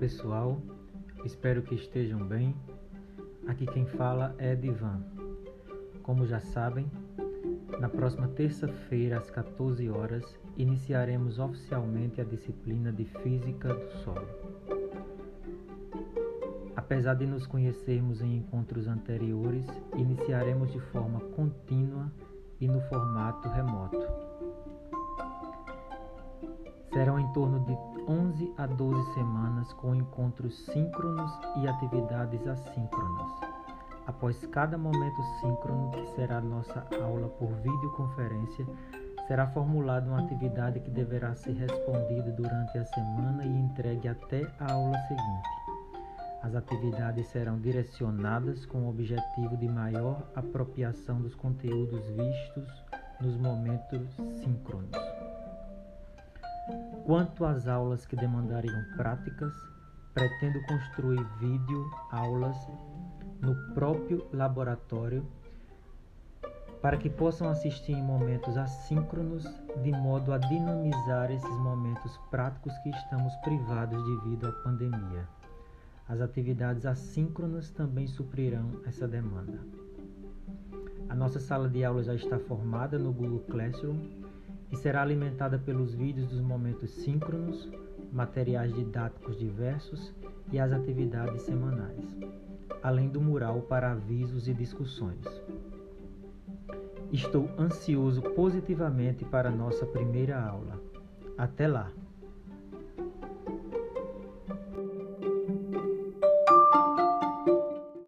pessoal, espero que estejam bem. Aqui quem fala é Divan. Como já sabem, na próxima terça-feira às 14 horas iniciaremos oficialmente a disciplina de Física do Solo. Apesar de nos conhecermos em encontros anteriores, iniciaremos de forma contínua e no formato remoto. Serão em torno de 11 a 12 semanas com encontros síncronos e atividades assíncronas. Após cada momento síncrono, que será nossa aula por videoconferência, será formulada uma atividade que deverá ser respondida durante a semana e entregue até a aula seguinte. As atividades serão direcionadas com o objetivo de maior apropriação dos conteúdos vistos nos momentos síncronos. Quanto às aulas que demandariam práticas, pretendo construir vídeo aulas no próprio laboratório para que possam assistir em momentos assíncronos, de modo a dinamizar esses momentos práticos que estamos privados devido à pandemia. As atividades assíncronas também suprirão essa demanda. A nossa sala de aula já está formada no Google Classroom e será alimentada pelos vídeos dos momentos síncronos, materiais didáticos diversos e as atividades semanais, além do mural para avisos e discussões. Estou ansioso positivamente para nossa primeira aula. Até lá!